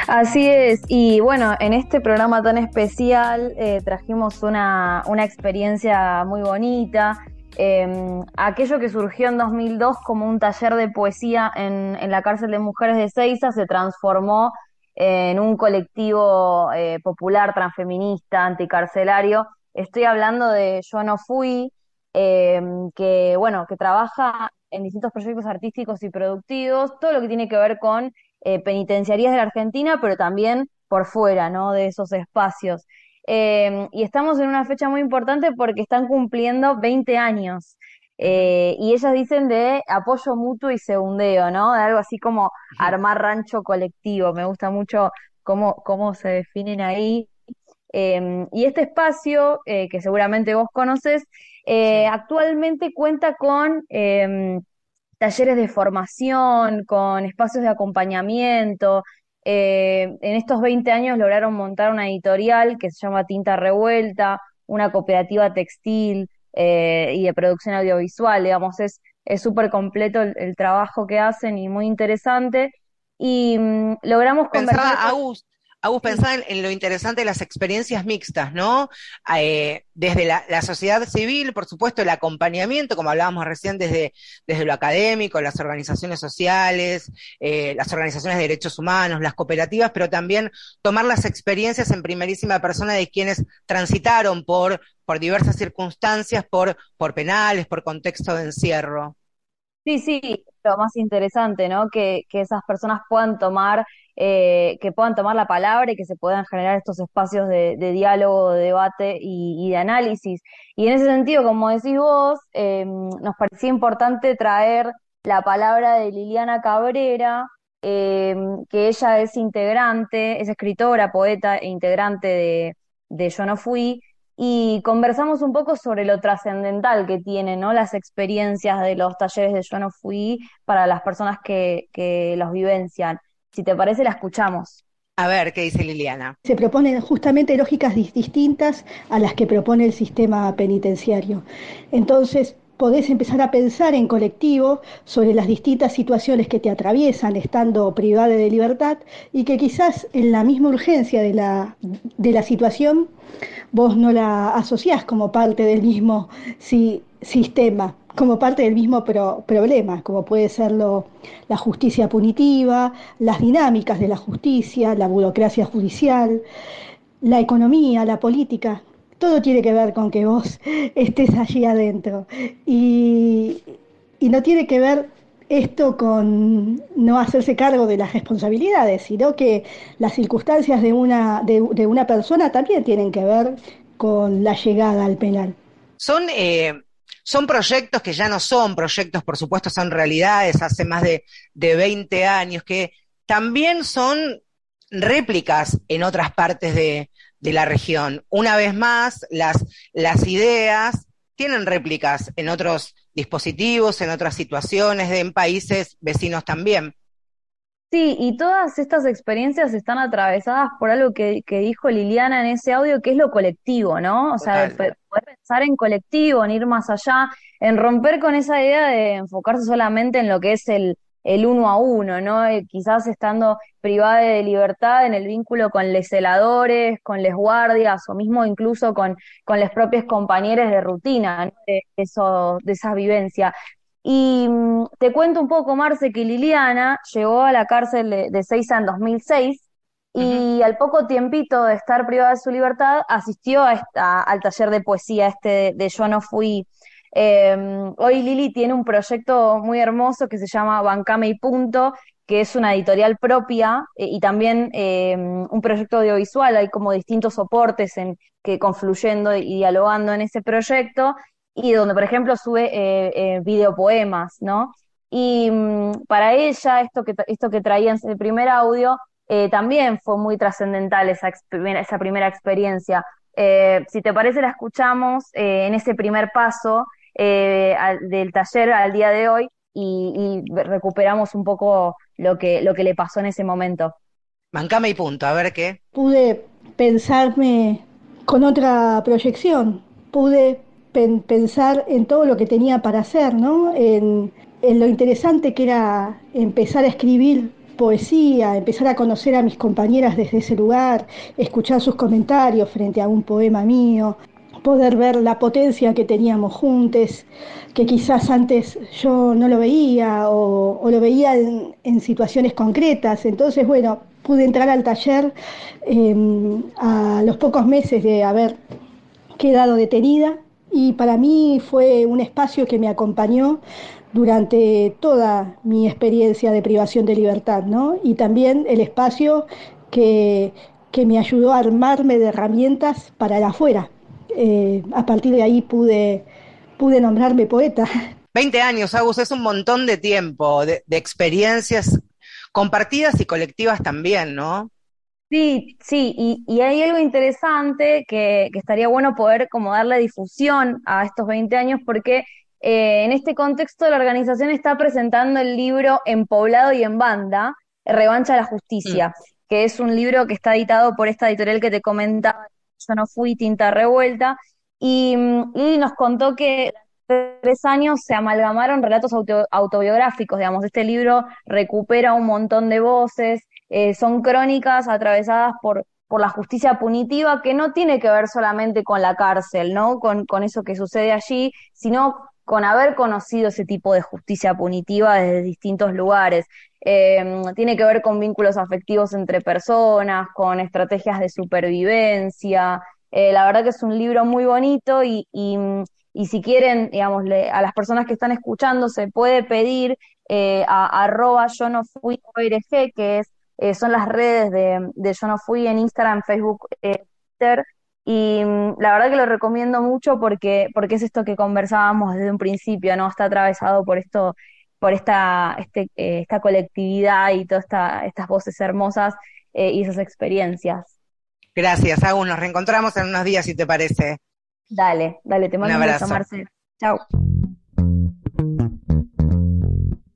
[SPEAKER 8] Así es, y bueno, en este programa tan especial eh, trajimos una, una, experiencia muy bonita. Eh, aquello que surgió en 2002 como un taller de poesía en, en la cárcel de mujeres de Ceiza se transformó en un colectivo eh, popular, transfeminista, anticarcelario. Estoy hablando de Yo No Fui, em, que bueno, que trabaja en distintos proyectos artísticos y productivos, todo lo que tiene que ver con eh, penitenciarías de la Argentina, pero también por fuera, ¿no? De esos espacios. Eh, y estamos en una fecha muy importante porque están cumpliendo 20 años. Eh, y ellas dicen de apoyo mutuo y segundeo, ¿no? De algo así como armar rancho colectivo. Me gusta mucho cómo, cómo se definen ahí. Eh, y este espacio, eh, que seguramente vos conoces, eh, actualmente cuenta con em, talleres de formación, con espacios de acompañamiento. Eh, en estos 20 años lograron montar una editorial que se llama Tinta Revuelta, una cooperativa textil eh, y de producción audiovisual, digamos, es súper completo el, el, trabajo que hacen y muy interesante. Y mmm, logramos
[SPEAKER 3] Pensaba,
[SPEAKER 8] conversar...
[SPEAKER 3] Agus, Agus, pensaba en, lo interesante de las experiencias mixtas, ¿no? Eh, desde la, la, sociedad civil, por supuesto, el acompañamiento, como hablábamos recién, desde, desde lo académico, las organizaciones sociales, eh, las organizaciones de derechos humanos, las cooperativas, pero también tomar las experiencias en primerísima persona de quienes transitaron por, por diversas circunstancias, por, por penales, por contexto de encierro.
[SPEAKER 8] Sí, sí, lo más interesante, ¿no? Que, que esas personas puedan tomar eh, que puedan tomar la palabra y que se puedan generar estos espacios de, diálogo, de debate y, de análisis. Y en ese sentido, como decís vos, eh, nos parecía importante traer la palabra de Liliana Cabrera, eh, que ella es integrante, es escritora, poeta e integrante de Yo No Fui, y conversamos un poco sobre lo trascendental que tienen ¿no? las experiencias de los talleres de Yo No Fui para las personas que, que los vivencian. Si te parece, la escuchamos.
[SPEAKER 3] A ver, ¿qué dice Liliana?
[SPEAKER 9] Se proponen justamente lógicas distintas a las que propone el sistema penitenciario. Entonces, podés empezar a pensar en colectivo sobre las distintas situaciones que te atraviesan estando privada de libertad y que quizás en la misma urgencia de la, de la situación vos no la asociás como parte del mismo si, sistema como parte del mismo pro, problema, como puede ser lo, la justicia punitiva, las dinámicas de la justicia, la burocracia judicial, la economía, la política. Todo tiene que ver con que vos (laughs) estés allí adentro. Y, no tiene que ver esto con no hacerse cargo de las responsabilidades, sino que las circunstancias de una, de una persona también tienen que ver con la llegada al penal.
[SPEAKER 3] Son eh, son proyectos que ya no son proyectos, por supuesto, son realidades hace más de, de 20 años, que también son réplicas en otras partes de, de, la región. Una vez más, las, las ideas tienen réplicas en otros dispositivos, en otras situaciones, en países vecinos también.
[SPEAKER 8] Sí, y todas estas experiencias están atravesadas por algo que, que, dijo Liliana en ese audio, que es lo colectivo, ¿no? O sea, poder pensar en colectivo, en ir más allá, en romper con esa idea de enfocarse solamente en lo que es el, el uno a uno, ¿no? Eh, quizás estando privada de libertad en el vínculo con les celadores, con les guardias, o mismo incluso con, con los propios compañeros de rutina, ¿no? de, eso, de esa vivencia. Y mmm, te cuento un poco, Marce, que Liliana llegó a la cárcel de, de Seiza en 2006 y uh -huh. al poco tiempito de estar privada de su libertad asistió a esta, al taller de poesía este de, de Yo no fui. Eh, hoy Lili tiene un proyecto muy hermoso que se llama Bancame y Punto, que es una editorial propia eh, y también eh, un proyecto audiovisual. Hay como distintos soportes que confluyendo y dialogando en ese proyecto y donde, por ejemplo, sube eh, videopoemas, ¿no? Y mm, para ella, esto que, esto que traía en el primer audio, también fue muy trascendental esa, esa primera experiencia. si te parece, la escuchamos en ese primer paso del taller al día de hoy y, y recuperamos un poco lo que, lo que le pasó en ese momento.
[SPEAKER 3] Mancame y punto, a ver qué.
[SPEAKER 9] Pude pensarme con otra proyección, pude pensar en todo lo que tenía para hacer, ¿no? En, en lo interesante que era empezar a escribir poesía, empezar a conocer a mis compañeras desde ese lugar, escuchar sus comentarios frente a un poema mío, poder ver la potencia que teníamos juntos, que quizás antes yo no lo veía o, lo veía en, situaciones concretas. Entonces, bueno, pude entrar al taller em, a los pocos meses de haber quedado detenida y para mí fue un espacio que me acompañó durante toda mi experiencia de privación de libertad, ¿no? Y también el espacio que, que me ayudó a armarme de herramientas para el afuera, eh, a partir de ahí pude, pude nombrarme poeta. (laughs)
[SPEAKER 3] 20 años, Agus, es un montón de tiempo, de, experiencias compartidas y colectivas también, ¿no?
[SPEAKER 8] Sí, sí, y, hay algo interesante que, estaría bueno poder como darle difusión a estos 20 años porque eh, en este contexto la organización está presentando el libro En Poblado y en Banda, Revancha a la Justicia, mm. que es un libro que está editado por esta editorial que te comentaba, yo no fui tinta revuelta, y, nos contó que tres años se amalgamaron relatos autobiográficos, digamos, este libro recupera un montón de voces, eh, son crónicas atravesadas por, por la justicia punitiva que no tiene que ver solamente con la cárcel, ¿no? Con, con eso que sucede allí, sino con haber conocido ese tipo de justicia punitiva desde distintos lugares. Eh, tiene que ver con vínculos afectivos entre personas, con estrategias de supervivencia. Eh, la verdad que es un libro muy bonito y, si quieren, digamos, a las personas que están escuchando se puede pedir eh, a arroba yo no fui ORG, que es, son las redes de, de, yo no fui en Instagram, Facebook, Twitter. Y mm, la verdad que lo recomiendo mucho porque, porque es esto que conversábamos desde un principio, ¿no? Está atravesado por esto por esta, este, eh, esta colectividad y todas esta, estas voces hermosas eh, y esas experiencias.
[SPEAKER 3] Gracias, Agus. Nos reencontramos en unos días, si te parece.
[SPEAKER 8] Dale, dale, te mando un, abrazo, Marcel. Chao.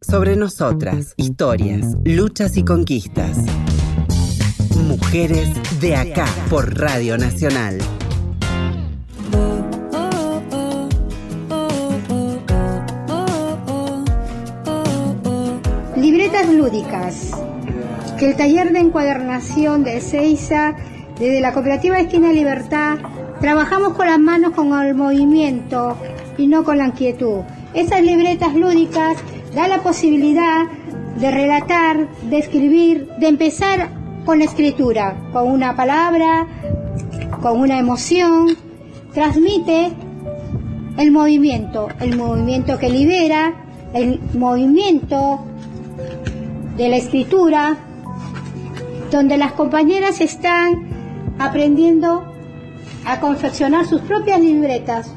[SPEAKER 1] Sobre nosotras, historias, luchas y conquistas. Mujeres de acá por Radio Nacional.
[SPEAKER 10] Libretas lúdicas. Que el taller de encuadernación de Ezeiza, desde la cooperativa Esquina Libertad, trabajamos con las manos con el movimiento y no con la inquietud. Esas libretas lúdicas dan la posibilidad de relatar, de escribir, de empezar con la escritura, con una palabra, con una emoción, transmite el movimiento, el movimiento que libera, el movimiento de la escritura, donde las compañeras están aprendiendo a confeccionar sus propias libretas,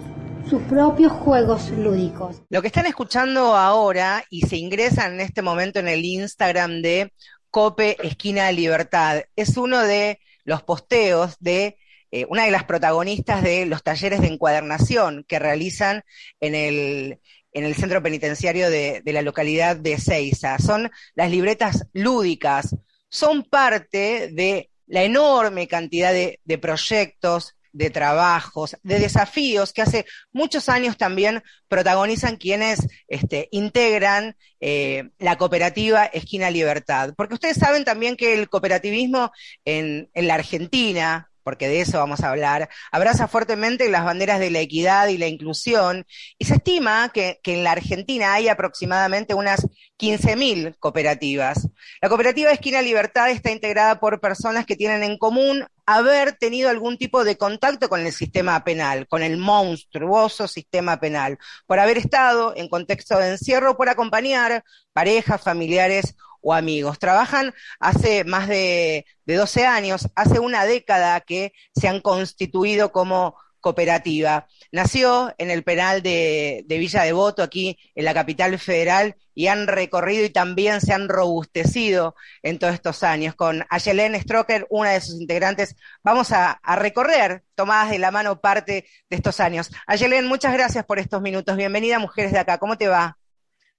[SPEAKER 10] sus propios juegos lúdicos.
[SPEAKER 3] Lo que están escuchando ahora y se ingresan en este momento en el Instagram de Cope Esquina Libertad es uno de los posteos de eh, una de las protagonistas de los talleres de encuadernación que realizan en el, en el centro penitenciario de, la localidad de Ceiza. Son las libretas lúdicas, son parte de la enorme cantidad de, proyectos, de trabajos, de desafíos que hace muchos años también protagonizan quienes este, integran eh, la cooperativa Esquina Libertad. Porque ustedes saben también que el cooperativismo en, en la Argentina, porque de eso vamos a hablar, abraza fuertemente las banderas de la equidad y la inclusión, y se estima que, en la Argentina hay aproximadamente unas 15.000 cooperativas. La cooperativa Esquina Libertad está integrada por personas que tienen en común haber tenido algún tipo de contacto con el sistema penal, con el monstruoso sistema penal, por haber estado en contexto de encierro, por acompañar parejas, familiares o amigos. Trabajan hace más de, de 12 años, hace una década que se han constituido como cooperativa. Nació en el penal de, de, Villa Devoto, aquí en la capital federal, y han recorrido y también se han robustecido en todos estos años. Con Ayelen Stroker, una de sus integrantes, vamos a, a, recorrer, tomadas de la mano, parte de estos años. Ayelen, muchas gracias por estos minutos. Bienvenida, Mujeres de Acá. ¿Cómo te va?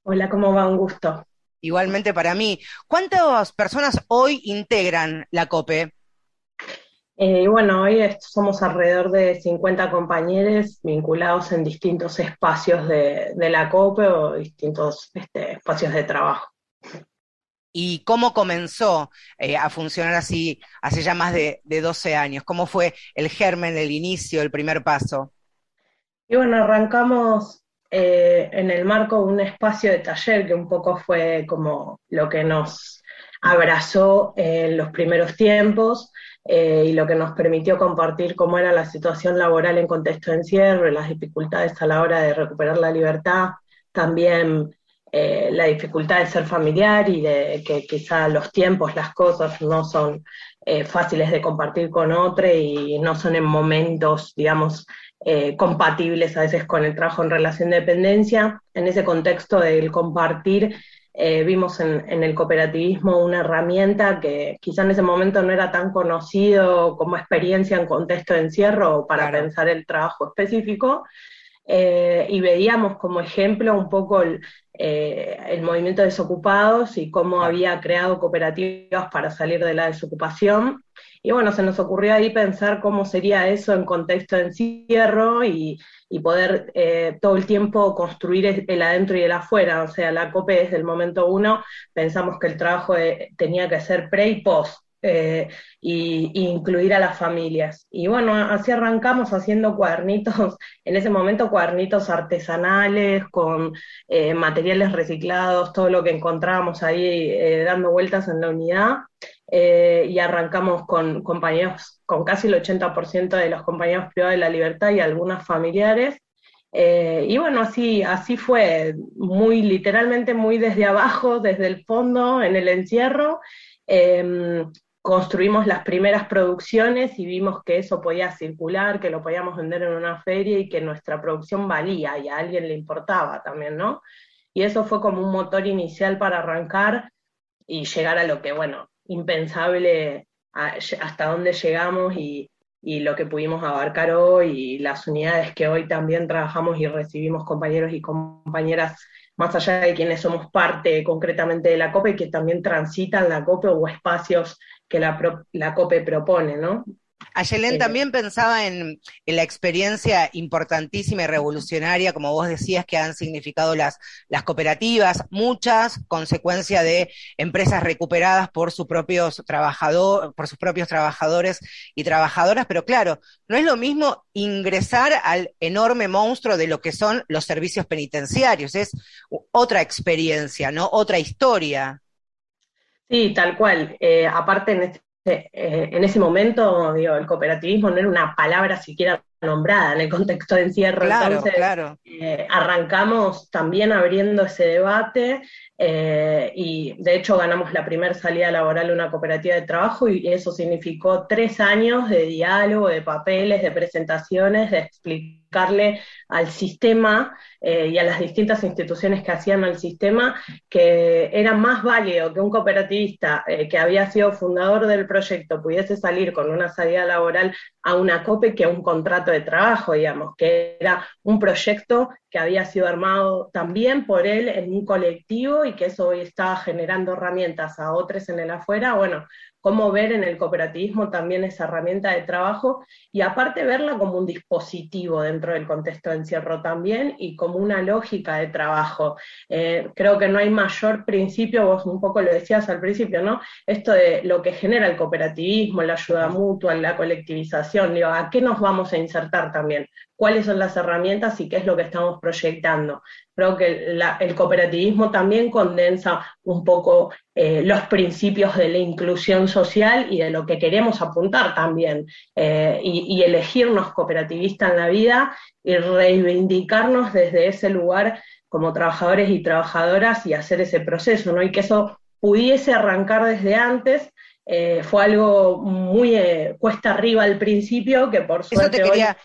[SPEAKER 11] Hola, ¿cómo va? Un gusto.
[SPEAKER 3] Igualmente para mí. ¿Cuántas personas hoy integran la COPE?
[SPEAKER 11] Eh, bueno, hoy somos alrededor de 50 compañeros vinculados en distintos espacios de, de la COPE o distintos este, espacios de trabajo.
[SPEAKER 3] ¿Y cómo comenzó eh, a funcionar así hace ya más de, de, 12 años? ¿Cómo fue el germen, el inicio, el primer paso?
[SPEAKER 11] Y bueno, arrancamos eh, en el marco de un espacio de taller que un poco fue como lo que nos abrazó en los primeros tiempos eh, y lo que nos permitió compartir cómo era la situación laboral en contexto de encierro, las dificultades a la hora de recuperar la libertad, también eh, la dificultad de ser familiar y de que quizá los tiempos, las cosas no son eh, fáciles de compartir con otro y no son en momentos, digamos, eh, compatibles a veces con el trabajo en relación de dependencia. En ese contexto del compartir, eh, vimos en, en, el cooperativismo una herramienta que quizá en ese momento no era tan conocido como experiencia en contexto de encierro para claro. pensar el trabajo específico. Eh, y veíamos como ejemplo un poco el, eh, el movimiento de desocupados y cómo había creado cooperativas para salir de la desocupación. Y bueno, se nos ocurrió ahí pensar cómo sería eso en contexto de encierro y, y poder eh, todo el tiempo construir el adentro y el afuera. O sea, la COPE desde el momento uno pensamos que el trabajo de, tenía que ser pre y post. Y, incluir a las familias. Y bueno, así arrancamos haciendo cuadernitos, (laughs) en ese momento cuadernitos artesanales, con eh, materiales reciclados, todo lo que encontrábamos ahí eh, dando vueltas en la unidad. Eh, y arrancamos con compañeros, con casi el 80% de los compañeros privados de la libertad y algunas familiares. Eh, y bueno, así, así fue, muy literalmente, muy desde abajo, desde el fondo, en el encierro. Eh, construimos las primeras producciones y vimos que eso podía circular, que lo podíamos vender en una feria y que nuestra producción valía y a alguien le importaba también, ¿no? Y eso fue como un motor inicial para arrancar y llegar a lo que, bueno, impensable hasta dónde llegamos y, y, lo que pudimos abarcar hoy y las unidades que hoy también trabajamos y recibimos compañeros y compañeras más allá de quienes somos parte concretamente de la COPE y que también transitan la COPE o espacios que la, pro, la COPE propone, ¿no?
[SPEAKER 3] Ayelen eh, también pensaba en, en, la experiencia importantísima y revolucionaria, como vos decías, que han significado las, las cooperativas, muchas consecuencia de empresas recuperadas por, sus propios trabajador, por sus propios trabajadores y trabajadoras, pero claro, no es lo mismo ingresar al enorme monstruo de lo que son los servicios penitenciarios, es otra experiencia, ¿no? Otra historia.
[SPEAKER 11] Sí, tal cual. Eh, aparte, en este eh, en ese momento, digo, el cooperativismo no era una palabra siquiera nombrada en el contexto de encierro.
[SPEAKER 3] Claro,
[SPEAKER 11] Entonces,
[SPEAKER 3] claro.
[SPEAKER 11] Eh, arrancamos también abriendo ese debate eh, y de hecho ganamos la primera salida laboral de una cooperativa de trabajo y eso significó tres años de diálogo, de papeles, de presentaciones, de explicarle al sistema eh, y a las distintas instituciones que hacían al sistema que era más válido que un cooperativista eh, que había sido fundador del proyecto pudiese salir con una salida laboral a una COPE que a un contrato de trabajo, digamos, que era un proyecto que había sido armado también por él en un colectivo y que eso hoy estaba generando herramientas a otros en el afuera, bueno, cómo ver en el cooperativismo también esa herramienta de trabajo y aparte verla como un dispositivo dentro del contexto de encierro también y como una lógica de trabajo. Eh, creo que no hay mayor principio, vos un poco lo decías al principio, ¿no? Esto de lo que genera el cooperativismo, la ayuda mutua, la colectivización, digo, ¿a qué nos vamos a insertar también? Cuáles son las herramientas y qué es lo que estamos proyectando. Creo que la, el cooperativismo también condensa un poco eh, los principios de la inclusión social y de lo que queremos apuntar también, eh, y, y, elegirnos cooperativistas en la vida y reivindicarnos desde ese lugar como trabajadores y trabajadoras y hacer ese proceso, ¿no? Y que eso pudiese arrancar desde antes. Eh, fue algo muy eh, cuesta arriba al principio, que por suerte.
[SPEAKER 3] Eso te quería,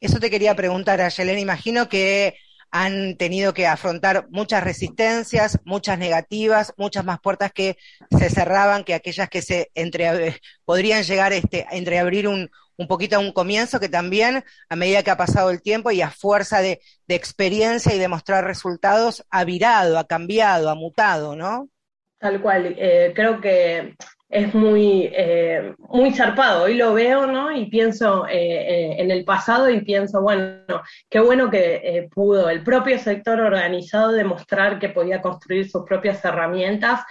[SPEAKER 3] eso te quería preguntar, Ayelen. Imagino que han tenido que afrontar muchas resistencias, muchas negativas, muchas más puertas que se cerraban que aquellas que se entre, podrían llegar este, a entreabrir un, poquito a un comienzo que también, a medida que ha pasado el tiempo y a fuerza de, de experiencia y de mostrar resultados, ha virado, ha cambiado, ha mutado, ¿no?
[SPEAKER 11] Tal cual. Eh, creo que es muy, eh, muy zarpado. Hoy lo veo, ¿no? Y pienso eh, eh, en el pasado y pienso, bueno, qué bueno que pudo el propio sector organizado demostrar que podía construir sus propias herramientas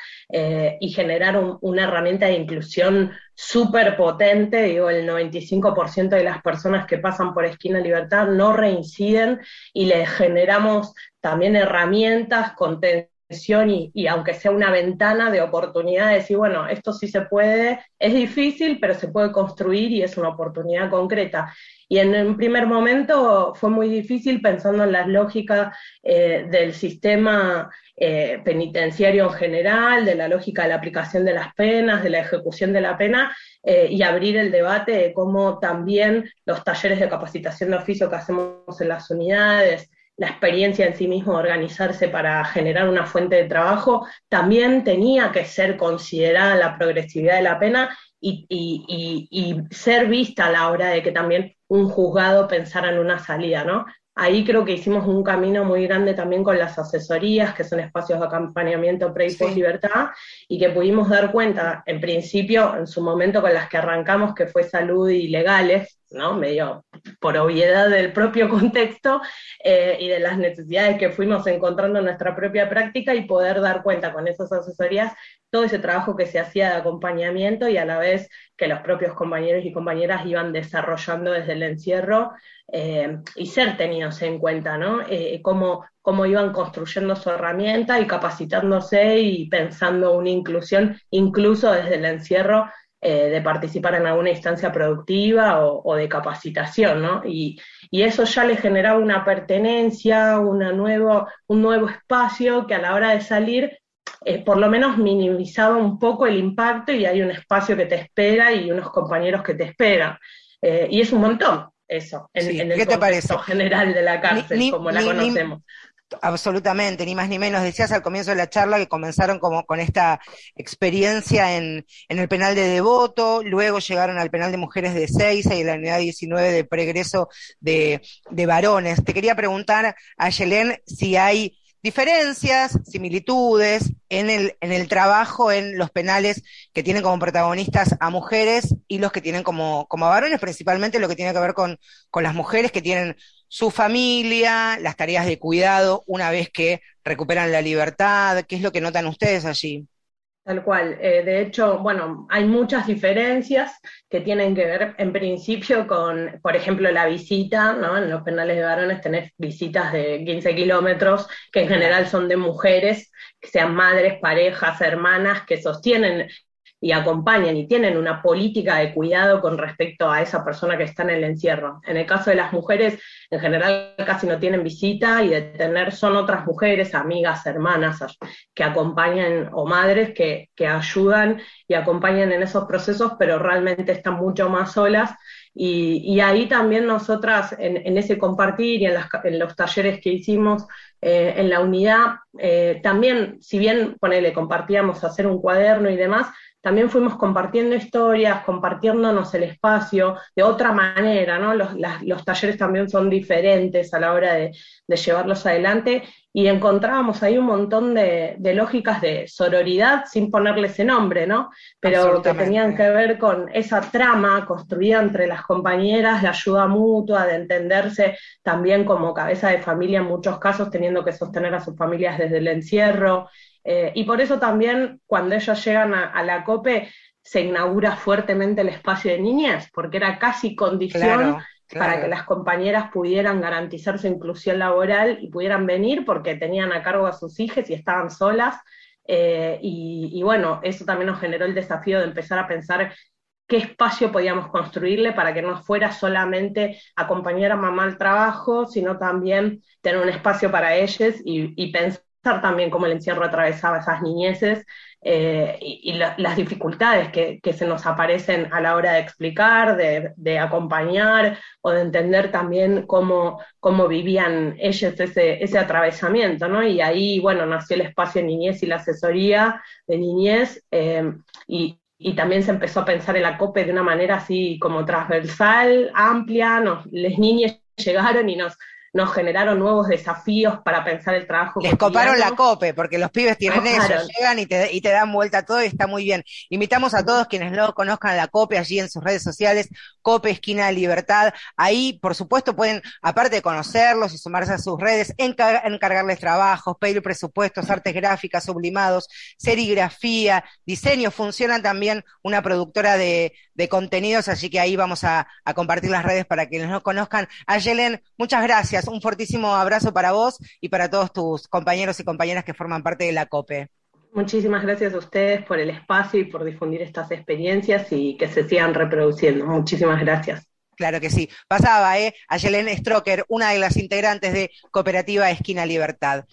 [SPEAKER 11] y generar una herramienta de inclusión súper potente. Digo, el 95% de las personas que pasan por Esquina Libertad no reinciden y les generamos también herramientas, contenidos y, aunque sea una ventana de oportunidad de decir, bueno, esto sí se puede, es difícil, pero se puede construir y es una oportunidad concreta. Y en un primer momento fue muy difícil pensando en las lógicas eh, del sistema eh, penitenciario en general, de la lógica de la aplicación de las penas, de la ejecución de la pena, eh, y abrir el debate de cómo también los talleres de capacitación de oficio que hacemos en las unidades, la experiencia en sí mismo de organizarse para generar una fuente de trabajo, también tenía que ser considerada la progresividad de la pena y, y, ser vista a la hora de que también un juzgado pensara en una salida, ¿no? Ahí creo que hicimos un camino muy grande también con las asesorías, que son espacios de acompañamiento pre y post libertad, y que pudimos dar cuenta, en principio, en su momento con las que arrancamos, que fue salud y legales, ¿no? medio por obviedad del propio contexto eh, y de las necesidades que fuimos encontrando en nuestra propia práctica y poder dar cuenta con esas asesorías todo ese trabajo que se hacía de acompañamiento y a la vez que los propios compañeros y compañeras iban desarrollando desde el encierro eh, y ser tenidos en cuenta, ¿no? Eh, cómo, cómo iban construyendo su herramienta y capacitándose y pensando una inclusión incluso desde el encierro eh, de participar en alguna instancia productiva o, de capacitación, ¿no? Y, eso ya le generaba una pertenencia, una nuevo, un nuevo espacio que a la hora de salir eh, por lo menos minimizaba un poco el impacto y hay un espacio que te espera y unos compañeros que te esperan. Eh, y es un montón eso, en, el contexto general de la cárcel, como la conocemos.
[SPEAKER 3] Absolutamente, ni más ni menos. Decías al comienzo de la charla que comenzaron como con esta experiencia en, en el penal de Devoto, luego llegaron al penal de mujeres de Seiza y la unidad 19 de pregreso de, de varones. Te quería preguntar a Yelén si hay diferencias, similitudes en el, en el trabajo en los penales que tienen como protagonistas a mujeres y los que tienen como, como varones, principalmente lo que tiene que ver con, con las mujeres que tienen su familia, las tareas de cuidado una vez que recuperan la libertad, ¿qué es lo que notan ustedes allí?
[SPEAKER 11] Tal cual. Eh, de hecho, bueno, hay muchas diferencias que tienen que ver en principio con, por ejemplo, la visita, ¿no? En los penales de varones tenés visitas de 15 kilómetros, que en general son de mujeres, que sean madres, parejas, hermanas, que sostienen y acompañan y tienen una política de cuidado con respecto a esa persona que está en el encierro. En el caso de las mujeres, en general casi no tienen visita y de tener son otras mujeres, amigas, hermanas que acompañan o madres que, ayudan y acompañan en esos procesos, pero realmente están mucho más solas. Y, ahí también nosotras, en, ese compartir y en, los talleres que hicimos eh, en la unidad, eh, también, si bien, ponele, compartíamos hacer un cuaderno y demás, también fuimos compartiendo historias, compartiéndonos el espacio de otra manera, ¿no? Los, los talleres también son diferentes a la hora de, llevarlos adelante y encontrábamos ahí un montón de, lógicas de sororidad sin ponerle ese nombre, ¿no? Pero que tenían que ver con esa trama construida entre las compañeras de ayuda mutua, de entenderse también como cabeza de familia en muchos casos, teniendo que sostener a sus familias desde el encierro. Eh, y por eso también cuando ellos llegan a, la COPE se inaugura fuertemente el espacio de niñas, porque era casi condición para que las compañeras pudieran garantizar su inclusión laboral y pudieran venir porque tenían a cargo a sus hijas y estaban solas. Eh, y, bueno, eso también nos generó el desafío de empezar a pensar qué espacio podíamos construirle para que no fuera solamente acompañar a mamá al trabajo, sino también tener un espacio para ellas y, y pensar también cómo el encierro atravesaba esas niñeces eh, y, las dificultades que, se nos aparecen a la hora de explicar, de, acompañar o de entender también cómo, cómo vivían ellos ese, ese atravesamiento, ¿no? Y ahí, bueno, nació el espacio niñez y la asesoría de niñez eh, y, también se empezó a pensar en la COPE de una manera así como transversal, amplia, nos, les niñas (laughs) llegaron y nos, nos generaron nuevos desafíos para pensar el trabajo.
[SPEAKER 2] Les coparon la COPE, porque los pibes tienen eso, llegan y te, y te dan vuelta todo y está muy bien. Invitamos a todos quienes no conozcan la COPE allí en sus redes sociales, COPE Esquina de Libertad. Ahí, por supuesto, pueden, aparte de conocerlos y sumarse a sus redes, encargarles trabajos, pedir presupuestos, artes gráficas, sublimados, serigrafía, diseño. Funcionan también una productora de, de contenidos, así que ahí vamos a, a compartir las redes para quienes no conozcan. Ayelen, muchas gracias un fortísimo abrazo para vos y para todos tus compañeros y compañeras que forman parte de la COPE.
[SPEAKER 11] Muchísimas gracias a ustedes por el espacio y por difundir estas experiencias y que se sigan reproduciendo. Muchísimas gracias.
[SPEAKER 2] Claro que sí. Pasaba, ¿eh? A Yelene Stroker, una de las integrantes de Cooperativa Esquina Libertad.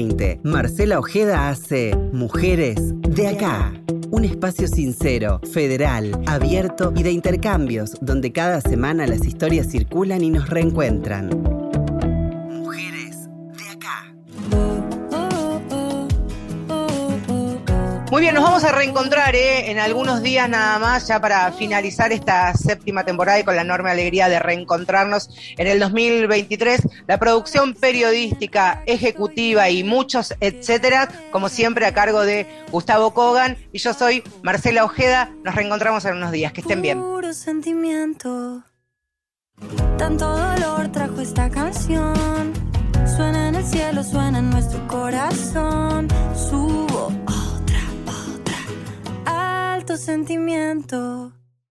[SPEAKER 2] Hasta las 20, Marcela Ojeda hace Mujeres de acá. Un espacio sincero, federal, abierto y de intercambios, donde cada semana las historias circulan y nos reencuentran.
[SPEAKER 3] Vamos a reencontrar ¿eh? en algunos días nada más, ya para finalizar esta séptima temporada y con la enorme alegría de reencontrarnos en el 2023. La producción periodística, ejecutiva y muchos etcétera, como siempre a cargo de Gustavo Kogan. Y yo soy Marcela Ojeda. Nos reencontramos en unos días. Que estén bien.
[SPEAKER 2] Tanto dolor trajo esta canción. Suena en el cielo, suena en nuestro corazón. Subo otra. Alto sentimiento.